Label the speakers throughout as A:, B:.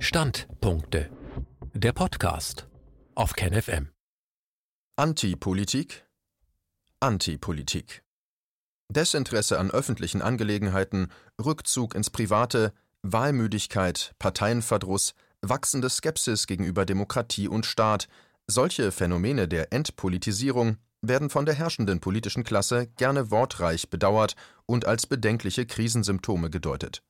A: Standpunkte. Der Podcast auf KenFM.
B: Antipolitik. Antipolitik. Desinteresse an öffentlichen Angelegenheiten, Rückzug ins Private, Wahlmüdigkeit, Parteienverdruss, wachsende Skepsis gegenüber Demokratie und Staat, solche Phänomene der Entpolitisierung werden von der herrschenden politischen Klasse gerne wortreich bedauert und als bedenkliche Krisensymptome gedeutet.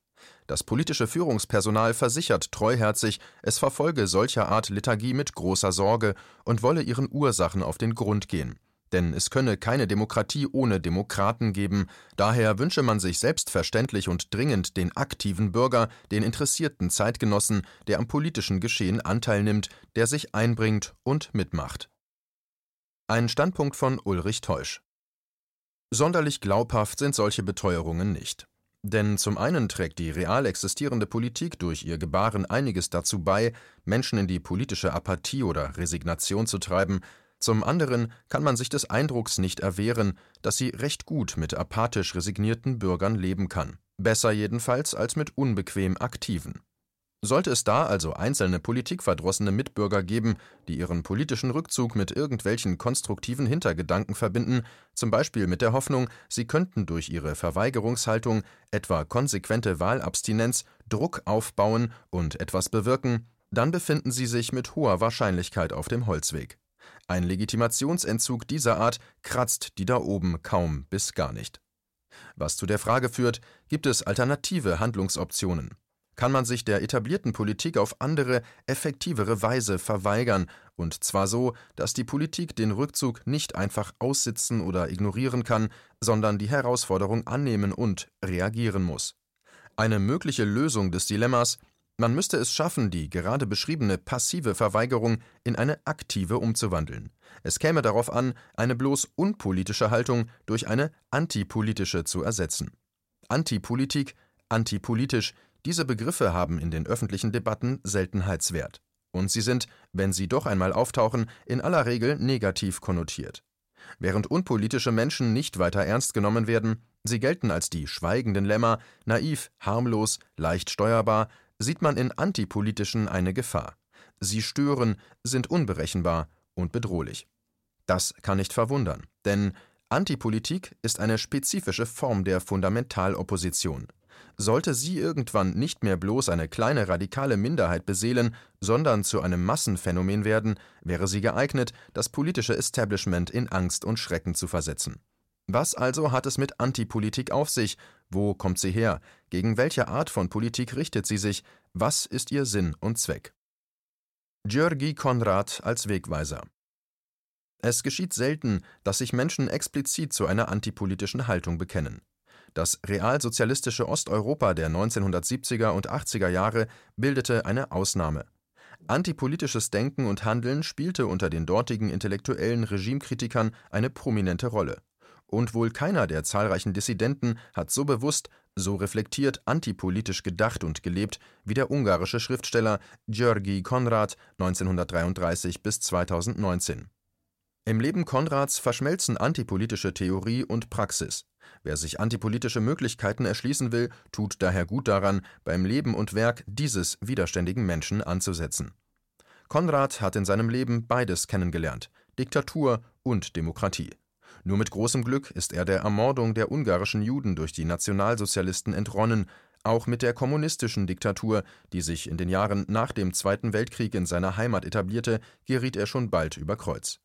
B: Das politische Führungspersonal versichert treuherzig, es verfolge solcher Art Lethargie mit großer Sorge und wolle ihren Ursachen auf den Grund gehen. Denn es könne keine Demokratie ohne Demokraten geben, daher wünsche man sich selbstverständlich und dringend den aktiven Bürger, den interessierten Zeitgenossen, der am politischen Geschehen Anteil nimmt, der sich einbringt und mitmacht. Ein Standpunkt von Ulrich Teusch. Sonderlich glaubhaft sind solche Beteuerungen nicht. Denn zum einen trägt die real existierende Politik durch ihr Gebaren einiges dazu bei, Menschen in die politische Apathie oder Resignation zu treiben, zum anderen kann man sich des Eindrucks nicht erwehren, dass sie recht gut mit apathisch resignierten Bürgern leben kann, besser jedenfalls als mit unbequem aktiven. Sollte es da also einzelne politikverdrossene Mitbürger geben, die ihren politischen Rückzug mit irgendwelchen konstruktiven Hintergedanken verbinden, zum Beispiel mit der Hoffnung, sie könnten durch ihre Verweigerungshaltung, etwa konsequente Wahlabstinenz, Druck aufbauen und etwas bewirken, dann befinden sie sich mit hoher Wahrscheinlichkeit auf dem Holzweg. Ein Legitimationsentzug dieser Art kratzt die da oben kaum bis gar nicht. Was zu der Frage führt, gibt es alternative Handlungsoptionen? Kann man sich der etablierten Politik auf andere, effektivere Weise verweigern, und zwar so, dass die Politik den Rückzug nicht einfach aussitzen oder ignorieren kann, sondern die Herausforderung annehmen und reagieren muss. Eine mögliche Lösung des Dilemmas man müsste es schaffen, die gerade beschriebene passive Verweigerung in eine aktive umzuwandeln. Es käme darauf an, eine bloß unpolitische Haltung durch eine antipolitische zu ersetzen. Antipolitik, antipolitisch, diese Begriffe haben in den öffentlichen Debatten Seltenheitswert. Und sie sind, wenn sie doch einmal auftauchen, in aller Regel negativ konnotiert. Während unpolitische Menschen nicht weiter ernst genommen werden, sie gelten als die schweigenden Lämmer, naiv, harmlos, leicht steuerbar, sieht man in antipolitischen eine Gefahr. Sie stören, sind unberechenbar und bedrohlich. Das kann nicht verwundern, denn Antipolitik ist eine spezifische Form der Fundamentalopposition. Sollte sie irgendwann nicht mehr bloß eine kleine radikale Minderheit beseelen, sondern zu einem Massenphänomen werden, wäre sie geeignet, das politische Establishment in Angst und Schrecken zu versetzen. Was also hat es mit Antipolitik auf sich? Wo kommt sie her? Gegen welche Art von Politik richtet sie sich? Was ist ihr Sinn und Zweck? Georgi Konrad als Wegweiser Es geschieht selten, dass sich Menschen explizit zu einer antipolitischen Haltung bekennen. Das realsozialistische Osteuropa der 1970er und 80er Jahre bildete eine Ausnahme. Antipolitisches Denken und Handeln spielte unter den dortigen intellektuellen Regimekritikern eine prominente Rolle und wohl keiner der zahlreichen Dissidenten hat so bewusst, so reflektiert antipolitisch gedacht und gelebt wie der ungarische Schriftsteller György Konrad 1933 bis 2019. Im Leben Konrads verschmelzen antipolitische Theorie und Praxis. Wer sich antipolitische Möglichkeiten erschließen will, tut daher gut daran, beim Leben und Werk dieses widerständigen Menschen anzusetzen. Konrad hat in seinem Leben beides kennengelernt: Diktatur und Demokratie. Nur mit großem Glück ist er der Ermordung der ungarischen Juden durch die Nationalsozialisten entronnen, auch mit der kommunistischen Diktatur, die sich in den Jahren nach dem Zweiten Weltkrieg in seiner Heimat etablierte, geriet er schon bald über Kreuz.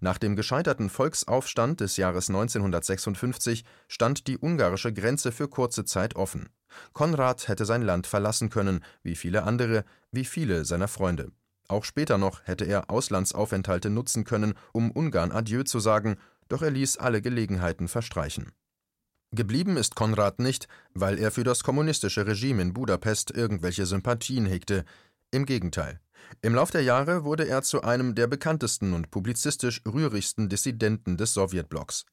B: Nach dem gescheiterten Volksaufstand des Jahres 1956 stand die ungarische Grenze für kurze Zeit offen. Konrad hätte sein Land verlassen können, wie viele andere, wie viele seiner Freunde. Auch später noch hätte er Auslandsaufenthalte nutzen können, um Ungarn Adieu zu sagen doch er ließ alle Gelegenheiten verstreichen. Geblieben ist Konrad nicht, weil er für das kommunistische Regime in Budapest irgendwelche Sympathien hegte. Im Gegenteil. Im Lauf der Jahre wurde er zu einem der bekanntesten und publizistisch rührigsten Dissidenten des Sowjetblocks.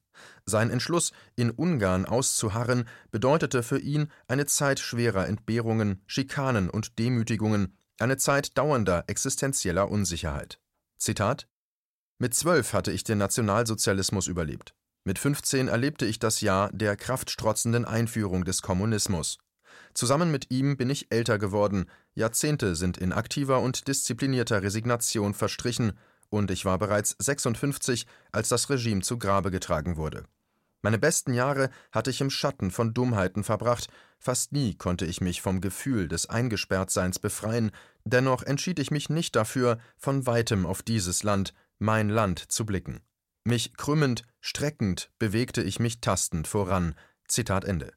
B: Sein Entschluss, in Ungarn auszuharren, bedeutete für ihn eine Zeit schwerer Entbehrungen, Schikanen und Demütigungen, eine Zeit dauernder existenzieller Unsicherheit. Zitat mit zwölf hatte ich den Nationalsozialismus überlebt. Mit 15 erlebte ich das Jahr der kraftstrotzenden Einführung des Kommunismus. Zusammen mit ihm bin ich älter geworden, Jahrzehnte sind in aktiver und disziplinierter Resignation verstrichen, und ich war bereits 56, als das Regime zu Grabe getragen wurde. Meine besten Jahre hatte ich im Schatten von Dummheiten verbracht, fast nie konnte ich mich vom Gefühl des Eingesperrtseins befreien, dennoch entschied ich mich nicht dafür, von weitem auf dieses Land, mein Land, zu blicken. Mich krümmend, streckend bewegte ich mich tastend voran. Zitat Ende.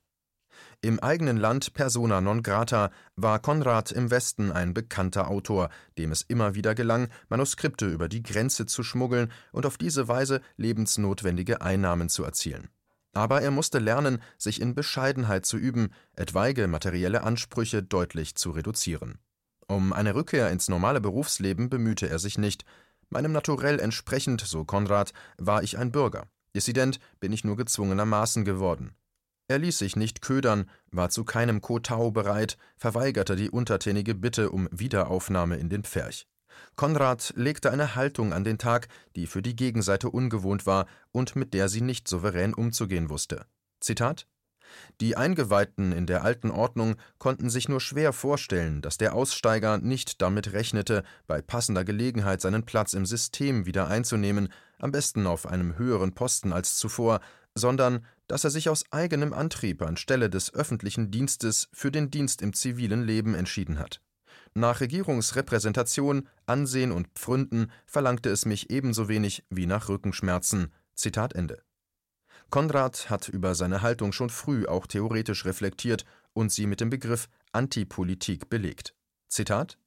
B: Im eigenen Land persona non grata war Konrad im Westen ein bekannter Autor, dem es immer wieder gelang, Manuskripte über die Grenze zu schmuggeln und auf diese Weise lebensnotwendige Einnahmen zu erzielen. Aber er musste lernen, sich in Bescheidenheit zu üben, etwaige materielle Ansprüche deutlich zu reduzieren. Um eine Rückkehr ins normale Berufsleben bemühte er sich nicht. Meinem Naturell entsprechend, so Konrad, war ich ein Bürger. Dissident bin ich nur gezwungenermaßen geworden. Er ließ sich nicht ködern, war zu keinem Kotau bereit, verweigerte die untertänige Bitte um Wiederaufnahme in den Pferch. Konrad legte eine Haltung an den Tag, die für die Gegenseite ungewohnt war und mit der sie nicht souverän umzugehen wusste. Zitat die Eingeweihten in der alten Ordnung konnten sich nur schwer vorstellen, dass der Aussteiger nicht damit rechnete, bei passender Gelegenheit seinen Platz im System wieder einzunehmen, am besten auf einem höheren Posten als zuvor, sondern dass er sich aus eigenem Antrieb anstelle des öffentlichen Dienstes für den Dienst im zivilen Leben entschieden hat. Nach Regierungsrepräsentation, Ansehen und Pfründen verlangte es mich ebenso wenig wie nach Rückenschmerzen. Zitat Ende. Konrad hat über seine Haltung schon früh auch theoretisch reflektiert und sie mit dem Begriff Antipolitik belegt. Zitat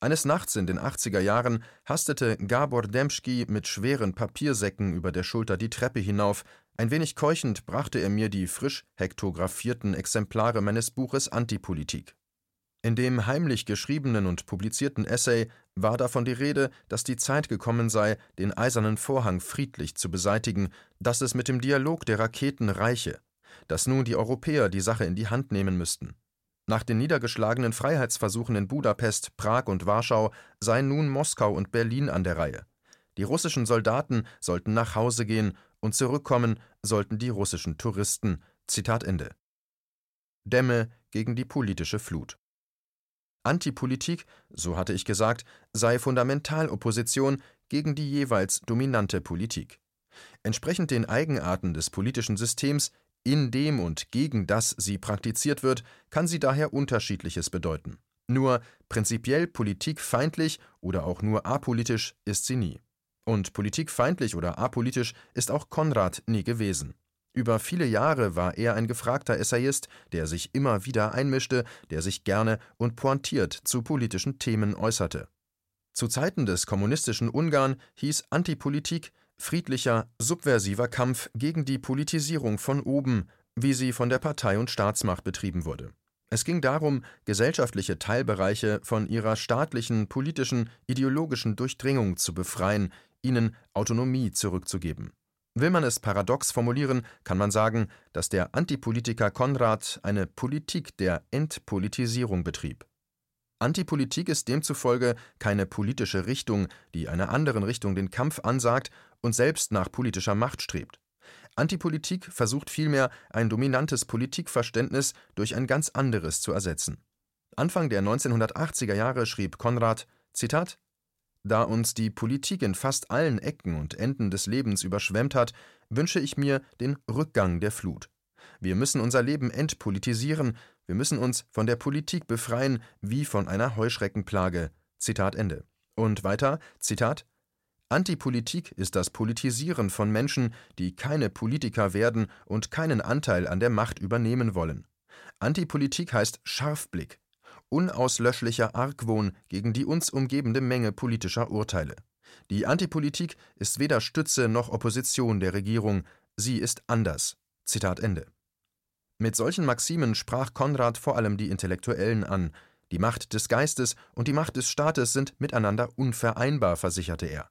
B: eines Nachts in den 80er Jahren hastete Gabor Demschki mit schweren Papiersäcken über der Schulter die Treppe hinauf, ein wenig keuchend brachte er mir die frisch hektographierten Exemplare meines Buches Antipolitik. In dem heimlich geschriebenen und publizierten Essay war davon die Rede, dass die Zeit gekommen sei, den eisernen Vorhang friedlich zu beseitigen, dass es mit dem Dialog der Raketen reiche, dass nun die Europäer die Sache in die Hand nehmen müssten. Nach den niedergeschlagenen Freiheitsversuchen in Budapest, Prag und Warschau seien nun Moskau und Berlin an der Reihe. Die russischen Soldaten sollten nach Hause gehen und zurückkommen sollten die russischen Touristen. Zitat Ende. Dämme gegen die politische Flut. Antipolitik, so hatte ich gesagt, sei Fundamentalopposition gegen die jeweils dominante Politik. Entsprechend den Eigenarten des politischen Systems, in dem und gegen das sie praktiziert wird, kann sie daher unterschiedliches bedeuten. Nur prinzipiell politikfeindlich oder auch nur apolitisch ist sie nie. Und politikfeindlich oder apolitisch ist auch Konrad nie gewesen. Über viele Jahre war er ein gefragter Essayist, der sich immer wieder einmischte, der sich gerne und pointiert zu politischen Themen äußerte. Zu Zeiten des kommunistischen Ungarn hieß Antipolitik friedlicher, subversiver Kampf gegen die Politisierung von oben, wie sie von der Partei und Staatsmacht betrieben wurde. Es ging darum, gesellschaftliche Teilbereiche von ihrer staatlichen, politischen, ideologischen Durchdringung zu befreien, ihnen Autonomie zurückzugeben. Will man es paradox formulieren, kann man sagen, dass der Antipolitiker Konrad eine Politik der Entpolitisierung betrieb. Antipolitik ist demzufolge keine politische Richtung, die einer anderen Richtung den Kampf ansagt und selbst nach politischer Macht strebt. Antipolitik versucht vielmehr, ein dominantes Politikverständnis durch ein ganz anderes zu ersetzen. Anfang der 1980er Jahre schrieb Konrad: Zitat da uns die Politik in fast allen Ecken und Enden des Lebens überschwemmt hat, wünsche ich mir den Rückgang der Flut. Wir müssen unser Leben entpolitisieren, wir müssen uns von der Politik befreien wie von einer Heuschreckenplage. Zitat Ende. Und weiter, Zitat Antipolitik ist das Politisieren von Menschen, die keine Politiker werden und keinen Anteil an der Macht übernehmen wollen. Antipolitik heißt Scharfblick, unauslöschlicher Argwohn gegen die uns umgebende Menge politischer Urteile. Die Antipolitik ist weder Stütze noch Opposition der Regierung, sie ist anders. Zitat Ende. Mit solchen Maximen sprach Konrad vor allem die Intellektuellen an. Die Macht des Geistes und die Macht des Staates sind miteinander unvereinbar, versicherte er.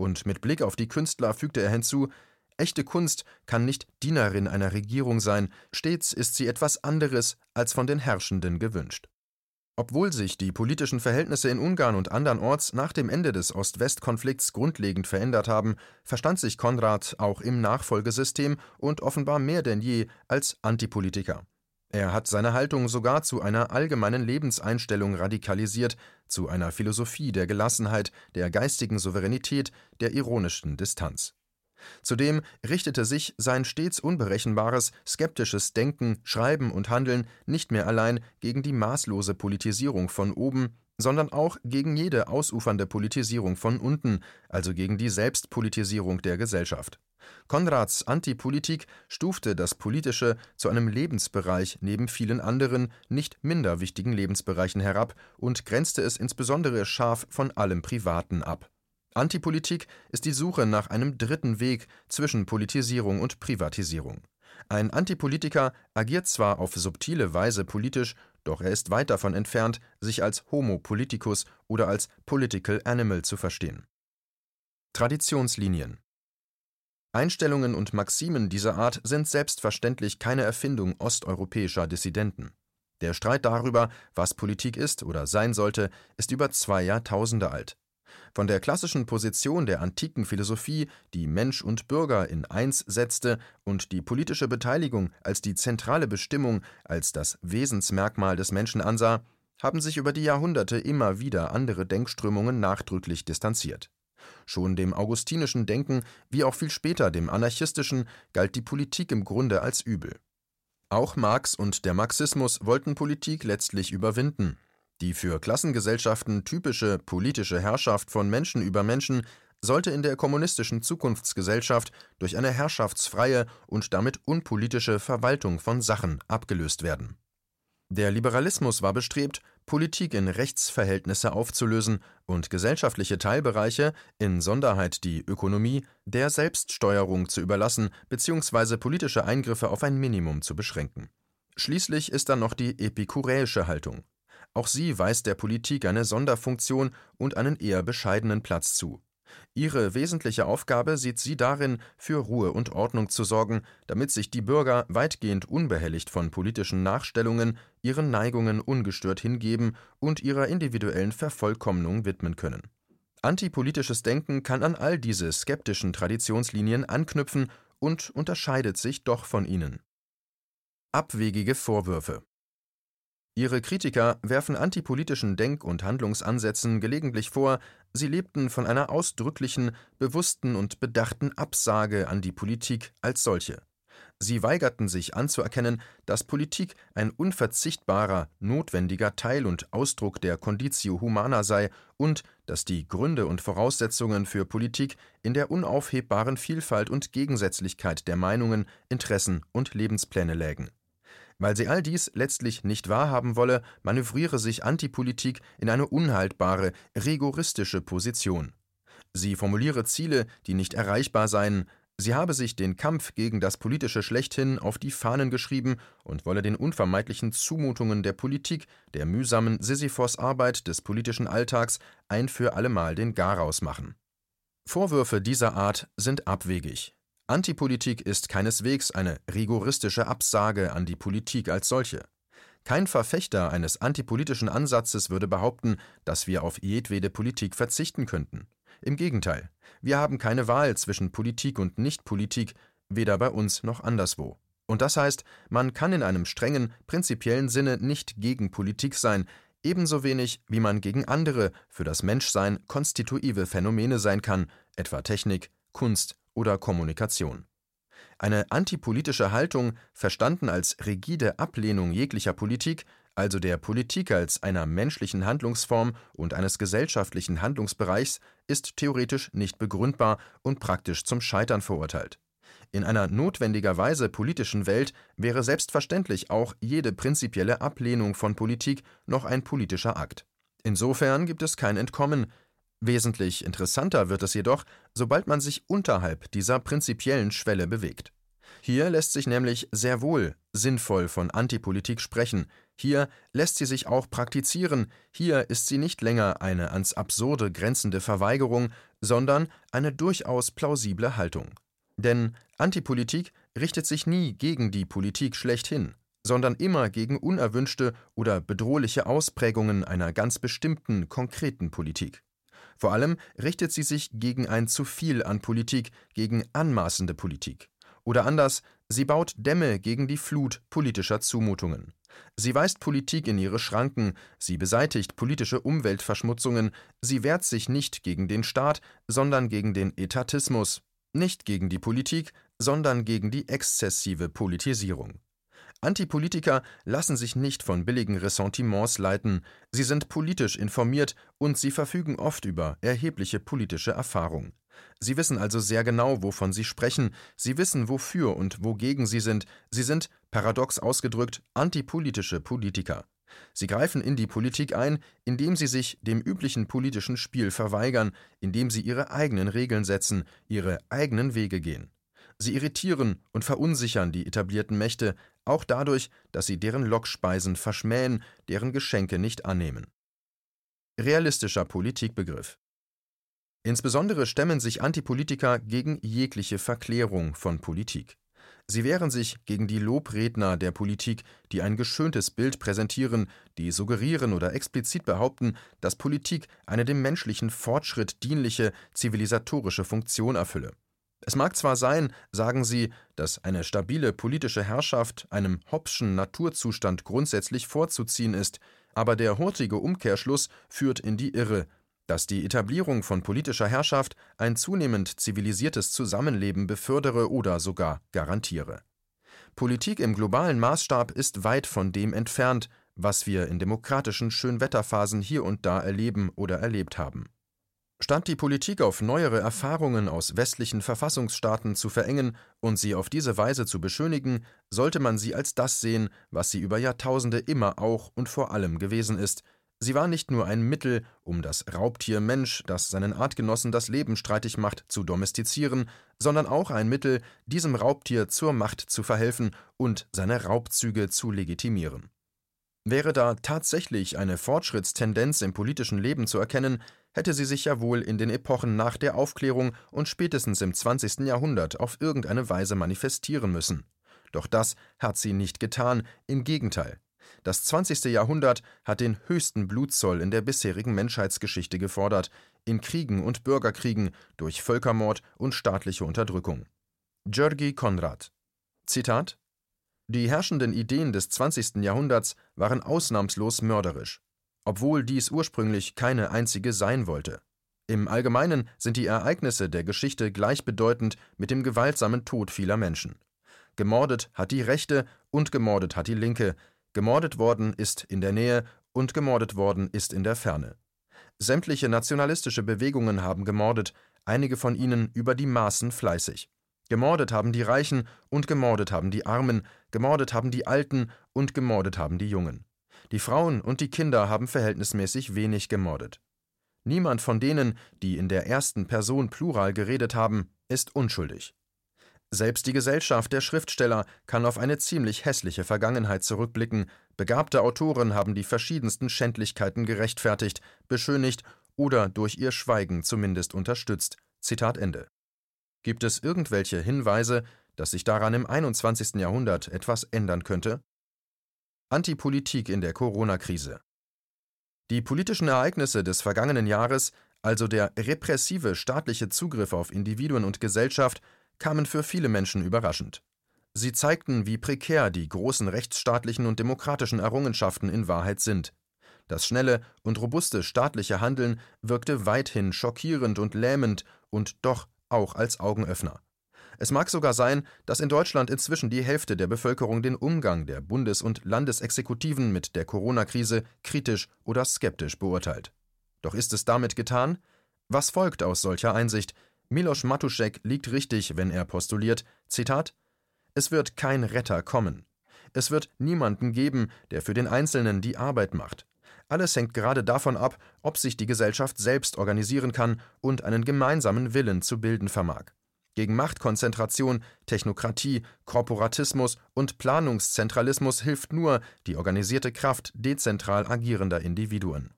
B: Und mit Blick auf die Künstler fügte er hinzu, echte Kunst kann nicht Dienerin einer Regierung sein, stets ist sie etwas anderes als von den Herrschenden gewünscht. Obwohl sich die politischen Verhältnisse in Ungarn und andernorts nach dem Ende des Ost-West-Konflikts grundlegend verändert haben, verstand sich Konrad auch im Nachfolgesystem und offenbar mehr denn je als Antipolitiker. Er hat seine Haltung sogar zu einer allgemeinen Lebenseinstellung radikalisiert, zu einer Philosophie der Gelassenheit, der geistigen Souveränität, der ironischen Distanz. Zudem richtete sich sein stets unberechenbares, skeptisches Denken, Schreiben und Handeln nicht mehr allein gegen die maßlose Politisierung von oben, sondern auch gegen jede ausufernde Politisierung von unten, also gegen die Selbstpolitisierung der Gesellschaft. Konrads Antipolitik stufte das Politische zu einem Lebensbereich neben vielen anderen, nicht minder wichtigen Lebensbereichen herab und grenzte es insbesondere scharf von allem Privaten ab. Antipolitik ist die Suche nach einem dritten Weg zwischen Politisierung und Privatisierung. Ein Antipolitiker agiert zwar auf subtile Weise politisch, doch er ist weit davon entfernt, sich als Homo politicus oder als Political Animal zu verstehen. Traditionslinien Einstellungen und Maximen dieser Art sind selbstverständlich keine Erfindung osteuropäischer Dissidenten. Der Streit darüber, was Politik ist oder sein sollte, ist über zwei Jahrtausende alt. Von der klassischen Position der antiken Philosophie, die Mensch und Bürger in eins setzte und die politische Beteiligung als die zentrale Bestimmung, als das Wesensmerkmal des Menschen ansah, haben sich über die Jahrhunderte immer wieder andere Denkströmungen nachdrücklich distanziert. Schon dem augustinischen Denken wie auch viel später dem anarchistischen galt die Politik im Grunde als übel. Auch Marx und der Marxismus wollten Politik letztlich überwinden, die für Klassengesellschaften typische politische Herrschaft von Menschen über Menschen sollte in der kommunistischen Zukunftsgesellschaft durch eine herrschaftsfreie und damit unpolitische Verwaltung von Sachen abgelöst werden. Der Liberalismus war bestrebt, Politik in Rechtsverhältnisse aufzulösen und gesellschaftliche Teilbereiche, Insonderheit die Ökonomie, der Selbststeuerung zu überlassen bzw. politische Eingriffe auf ein Minimum zu beschränken. Schließlich ist dann noch die epikuräische Haltung. Auch sie weist der Politik eine Sonderfunktion und einen eher bescheidenen Platz zu. Ihre wesentliche Aufgabe sieht sie darin, für Ruhe und Ordnung zu sorgen, damit sich die Bürger weitgehend unbehelligt von politischen Nachstellungen, ihren Neigungen ungestört hingeben und ihrer individuellen Vervollkommnung widmen können. Antipolitisches Denken kann an all diese skeptischen Traditionslinien anknüpfen und unterscheidet sich doch von ihnen. Abwegige Vorwürfe Ihre Kritiker werfen antipolitischen Denk- und Handlungsansätzen gelegentlich vor, sie lebten von einer ausdrücklichen, bewussten und bedachten Absage an die Politik als solche. Sie weigerten sich anzuerkennen, dass Politik ein unverzichtbarer, notwendiger Teil und Ausdruck der Conditio humana sei und dass die Gründe und Voraussetzungen für Politik in der unaufhebbaren Vielfalt und Gegensätzlichkeit der Meinungen, Interessen und Lebenspläne lägen weil sie all dies letztlich nicht wahrhaben wolle, manövriere sich Antipolitik in eine unhaltbare, rigoristische Position. Sie formuliere Ziele, die nicht erreichbar seien, sie habe sich den Kampf gegen das Politische schlechthin auf die Fahnen geschrieben und wolle den unvermeidlichen Zumutungen der Politik, der mühsamen Sisyphos-Arbeit des politischen Alltags ein für allemal den Garaus machen. Vorwürfe dieser Art sind abwegig. Antipolitik ist keineswegs eine rigoristische Absage an die Politik als solche. Kein Verfechter eines antipolitischen Ansatzes würde behaupten, dass wir auf jedwede Politik verzichten könnten. Im Gegenteil, wir haben keine Wahl zwischen Politik und Nichtpolitik, weder bei uns noch anderswo. Und das heißt, man kann in einem strengen, prinzipiellen Sinne nicht gegen Politik sein, ebenso wenig wie man gegen andere, für das Menschsein konstitutive Phänomene sein kann, etwa Technik, Kunst oder Kommunikation. Eine antipolitische Haltung, verstanden als rigide Ablehnung jeglicher Politik, also der Politik als einer menschlichen Handlungsform und eines gesellschaftlichen Handlungsbereichs, ist theoretisch nicht begründbar und praktisch zum Scheitern verurteilt. In einer notwendigerweise politischen Welt wäre selbstverständlich auch jede prinzipielle Ablehnung von Politik noch ein politischer Akt. Insofern gibt es kein Entkommen, Wesentlich interessanter wird es jedoch, sobald man sich unterhalb dieser prinzipiellen Schwelle bewegt. Hier lässt sich nämlich sehr wohl sinnvoll von Antipolitik sprechen, hier lässt sie sich auch praktizieren, hier ist sie nicht länger eine ans Absurde grenzende Verweigerung, sondern eine durchaus plausible Haltung. Denn Antipolitik richtet sich nie gegen die Politik schlechthin, sondern immer gegen unerwünschte oder bedrohliche Ausprägungen einer ganz bestimmten konkreten Politik. Vor allem richtet sie sich gegen ein zu viel an Politik, gegen anmaßende Politik. Oder anders, Sie baut Dämme gegen die Flut politischer Zumutungen. Sie weist Politik in ihre Schranken, sie beseitigt politische Umweltverschmutzungen, sie wehrt sich nicht gegen den Staat, sondern gegen den Etatismus, nicht gegen die Politik, sondern gegen die exzessive Politisierung. Antipolitiker lassen sich nicht von billigen Ressentiments leiten, sie sind politisch informiert und sie verfügen oft über erhebliche politische Erfahrung. Sie wissen also sehr genau, wovon sie sprechen, sie wissen, wofür und wogegen sie sind, sie sind, paradox ausgedrückt, antipolitische Politiker. Sie greifen in die Politik ein, indem sie sich dem üblichen politischen Spiel verweigern, indem sie ihre eigenen Regeln setzen, ihre eigenen Wege gehen. Sie irritieren und verunsichern die etablierten Mächte, auch dadurch, dass sie deren Lockspeisen verschmähen, deren Geschenke nicht annehmen. Realistischer Politikbegriff Insbesondere stemmen sich Antipolitiker gegen jegliche Verklärung von Politik. Sie wehren sich gegen die Lobredner der Politik, die ein geschöntes Bild präsentieren, die suggerieren oder explizit behaupten, dass Politik eine dem menschlichen Fortschritt dienliche zivilisatorische Funktion erfülle. Es mag zwar sein, sagen sie, dass eine stabile politische Herrschaft einem Hobbschen Naturzustand grundsätzlich vorzuziehen ist, aber der hurtige Umkehrschluss führt in die Irre, dass die Etablierung von politischer Herrschaft ein zunehmend zivilisiertes Zusammenleben befördere oder sogar garantiere. Politik im globalen Maßstab ist weit von dem entfernt, was wir in demokratischen Schönwetterphasen hier und da erleben oder erlebt haben. Statt die Politik auf neuere Erfahrungen aus westlichen Verfassungsstaaten zu verengen und sie auf diese Weise zu beschönigen, sollte man sie als das sehen, was sie über Jahrtausende immer auch und vor allem gewesen ist. Sie war nicht nur ein Mittel, um das Raubtier Mensch, das seinen Artgenossen das Leben streitig macht, zu domestizieren, sondern auch ein Mittel, diesem Raubtier zur Macht zu verhelfen und seine Raubzüge zu legitimieren. Wäre da tatsächlich eine Fortschrittstendenz im politischen Leben zu erkennen, hätte sie sich ja wohl in den Epochen nach der Aufklärung und spätestens im 20. Jahrhundert auf irgendeine Weise manifestieren müssen. Doch das hat sie nicht getan, im Gegenteil. Das 20. Jahrhundert hat den höchsten Blutzoll in der bisherigen Menschheitsgeschichte gefordert, in Kriegen und Bürgerkriegen, durch Völkermord und staatliche Unterdrückung. Georgi Konrad Zitat Die herrschenden Ideen des 20. Jahrhunderts waren ausnahmslos mörderisch obwohl dies ursprünglich keine einzige sein wollte. Im Allgemeinen sind die Ereignisse der Geschichte gleichbedeutend mit dem gewaltsamen Tod vieler Menschen. Gemordet hat die Rechte und gemordet hat die Linke, gemordet worden ist in der Nähe und gemordet worden ist in der Ferne. Sämtliche nationalistische Bewegungen haben gemordet, einige von ihnen über die Maßen fleißig. Gemordet haben die Reichen und gemordet haben die Armen, gemordet haben die Alten und gemordet haben die Jungen. Die Frauen und die Kinder haben verhältnismäßig wenig gemordet. Niemand von denen, die in der ersten Person Plural geredet haben, ist unschuldig. Selbst die Gesellschaft der Schriftsteller kann auf eine ziemlich hässliche Vergangenheit zurückblicken, begabte Autoren haben die verschiedensten Schändlichkeiten gerechtfertigt, beschönigt oder durch ihr Schweigen zumindest unterstützt. Zitat Ende. Gibt es irgendwelche Hinweise, dass sich daran im 21. Jahrhundert etwas ändern könnte? Antipolitik in der Corona-Krise. Die politischen Ereignisse des vergangenen Jahres, also der repressive staatliche Zugriff auf Individuen und Gesellschaft, kamen für viele Menschen überraschend. Sie zeigten, wie prekär die großen rechtsstaatlichen und demokratischen Errungenschaften in Wahrheit sind. Das schnelle und robuste staatliche Handeln wirkte weithin schockierend und lähmend und doch auch als Augenöffner. Es mag sogar sein, dass in Deutschland inzwischen die Hälfte der Bevölkerung den Umgang der Bundes- und Landesexekutiven mit der Corona-Krise kritisch oder skeptisch beurteilt. Doch ist es damit getan? Was folgt aus solcher Einsicht? Miloš Matuszek liegt richtig, wenn er postuliert, Zitat, es wird kein Retter kommen. Es wird niemanden geben, der für den Einzelnen die Arbeit macht. Alles hängt gerade davon ab, ob sich die Gesellschaft selbst organisieren kann und einen gemeinsamen Willen zu bilden vermag. Gegen Machtkonzentration, Technokratie, Korporatismus und Planungszentralismus hilft nur die organisierte Kraft dezentral agierender Individuen.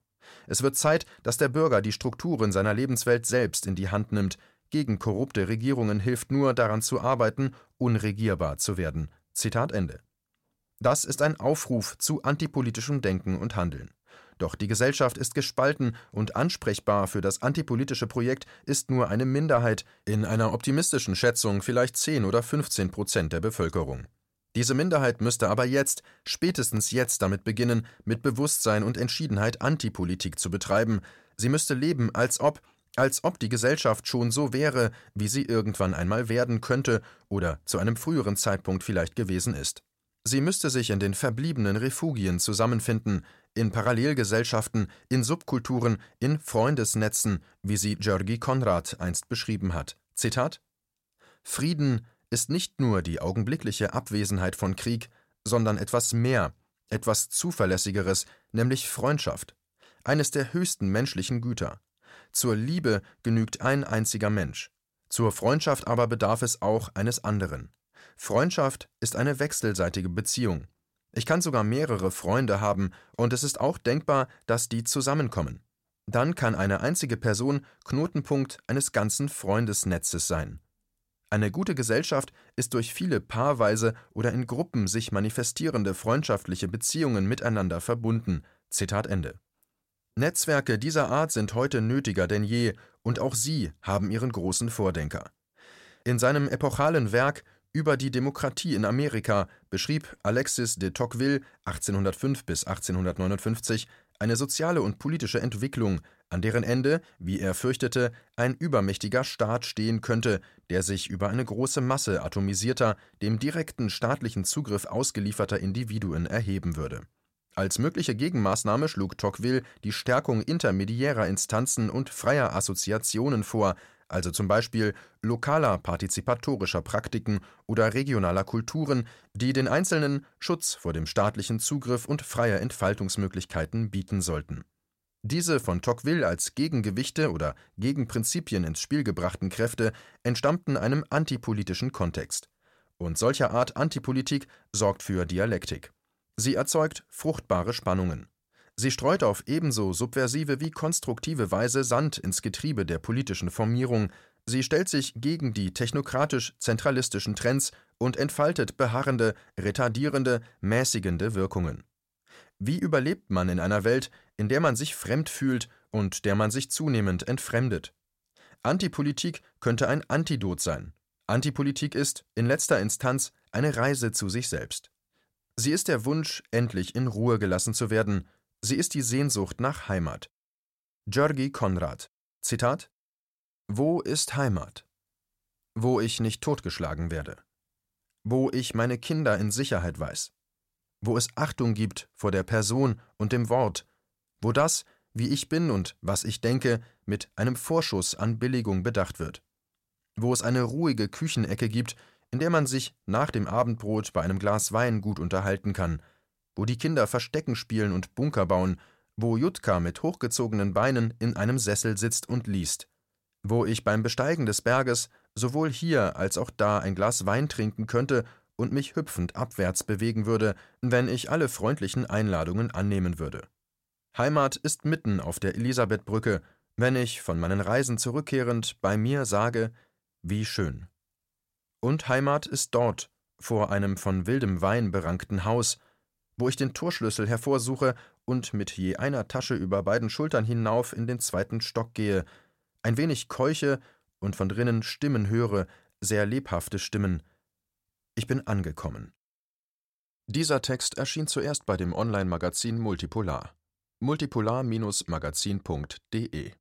B: Es wird Zeit, dass der Bürger die Strukturen seiner Lebenswelt selbst in die Hand nimmt. Gegen korrupte Regierungen hilft nur daran zu arbeiten, unregierbar zu werden. Zitat Ende. Das ist ein Aufruf zu antipolitischem Denken und Handeln. Doch die Gesellschaft ist gespalten und ansprechbar für das antipolitische Projekt ist nur eine Minderheit, in einer optimistischen Schätzung vielleicht 10 oder 15 Prozent der Bevölkerung. Diese Minderheit müsste aber jetzt, spätestens jetzt damit beginnen, mit Bewusstsein und Entschiedenheit Antipolitik zu betreiben. Sie müsste leben, als ob, als ob die Gesellschaft schon so wäre, wie sie irgendwann einmal werden könnte oder zu einem früheren Zeitpunkt vielleicht gewesen ist. Sie müsste sich in den verbliebenen Refugien zusammenfinden, in Parallelgesellschaften, in Subkulturen, in Freundesnetzen, wie sie Georgi Konrad einst beschrieben hat. Zitat Frieden ist nicht nur die augenblickliche Abwesenheit von Krieg, sondern etwas mehr, etwas Zuverlässigeres, nämlich Freundschaft, eines der höchsten menschlichen Güter. Zur Liebe genügt ein einziger Mensch, zur Freundschaft aber bedarf es auch eines anderen. Freundschaft ist eine wechselseitige Beziehung. Ich kann sogar mehrere Freunde haben, und es ist auch denkbar, dass die zusammenkommen. Dann kann eine einzige Person Knotenpunkt eines ganzen Freundesnetzes sein. Eine gute Gesellschaft ist durch viele paarweise oder in Gruppen sich manifestierende freundschaftliche Beziehungen miteinander verbunden. Zitat Ende. Netzwerke dieser Art sind heute nötiger denn je, und auch sie haben ihren großen Vordenker. In seinem epochalen Werk über die Demokratie in Amerika beschrieb Alexis de Tocqueville 1805 bis 1859 eine soziale und politische Entwicklung, an deren Ende, wie er fürchtete, ein übermächtiger Staat stehen könnte, der sich über eine große Masse atomisierter, dem direkten staatlichen Zugriff ausgelieferter Individuen erheben würde. Als mögliche Gegenmaßnahme schlug Tocqueville die Stärkung intermediärer Instanzen und freier Assoziationen vor, also zum Beispiel lokaler partizipatorischer Praktiken oder regionaler Kulturen, die den Einzelnen Schutz vor dem staatlichen Zugriff und freier Entfaltungsmöglichkeiten bieten sollten diese von Tocqueville als Gegengewichte oder Gegenprinzipien ins Spiel gebrachten Kräfte entstammten einem antipolitischen Kontext. Und solcher Art Antipolitik sorgt für Dialektik. Sie erzeugt fruchtbare Spannungen. Sie streut auf ebenso subversive wie konstruktive Weise Sand ins Getriebe der politischen Formierung, sie stellt sich gegen die technokratisch-zentralistischen Trends und entfaltet beharrende, retardierende, mäßigende Wirkungen. Wie überlebt man in einer Welt, in der man sich fremd fühlt und der man sich zunehmend entfremdet? Antipolitik könnte ein Antidot sein. Antipolitik ist, in letzter Instanz, eine Reise zu sich selbst. Sie ist der Wunsch, endlich in Ruhe gelassen zu werden. Sie ist die Sehnsucht nach Heimat. Georgi Konrad Zitat Wo ist Heimat? Wo ich nicht totgeschlagen werde. Wo ich meine Kinder in Sicherheit weiß wo es Achtung gibt vor der Person und dem Wort, wo das, wie ich bin und was ich denke, mit einem Vorschuss an Billigung bedacht wird, wo es eine ruhige Küchenecke gibt, in der man sich nach dem Abendbrot bei einem Glas Wein gut unterhalten kann, wo die Kinder Verstecken spielen und Bunker bauen, wo Jutka mit hochgezogenen Beinen in einem Sessel sitzt und liest, wo ich beim Besteigen des Berges sowohl hier als auch da ein Glas Wein trinken könnte und mich hüpfend abwärts bewegen würde, wenn ich alle freundlichen Einladungen annehmen würde. Heimat ist mitten auf der Elisabethbrücke, wenn ich, von meinen Reisen zurückkehrend, bei mir sage, wie schön. Und Heimat ist dort, vor einem von wildem Wein berankten Haus, wo ich den Torschlüssel hervorsuche und mit je einer Tasche über beiden Schultern hinauf in den zweiten Stock gehe, ein wenig keuche und von drinnen Stimmen höre, sehr lebhafte Stimmen, ich bin angekommen. Dieser Text erschien zuerst bei dem Online-Magazin Multipolar. multipolar-magazin.de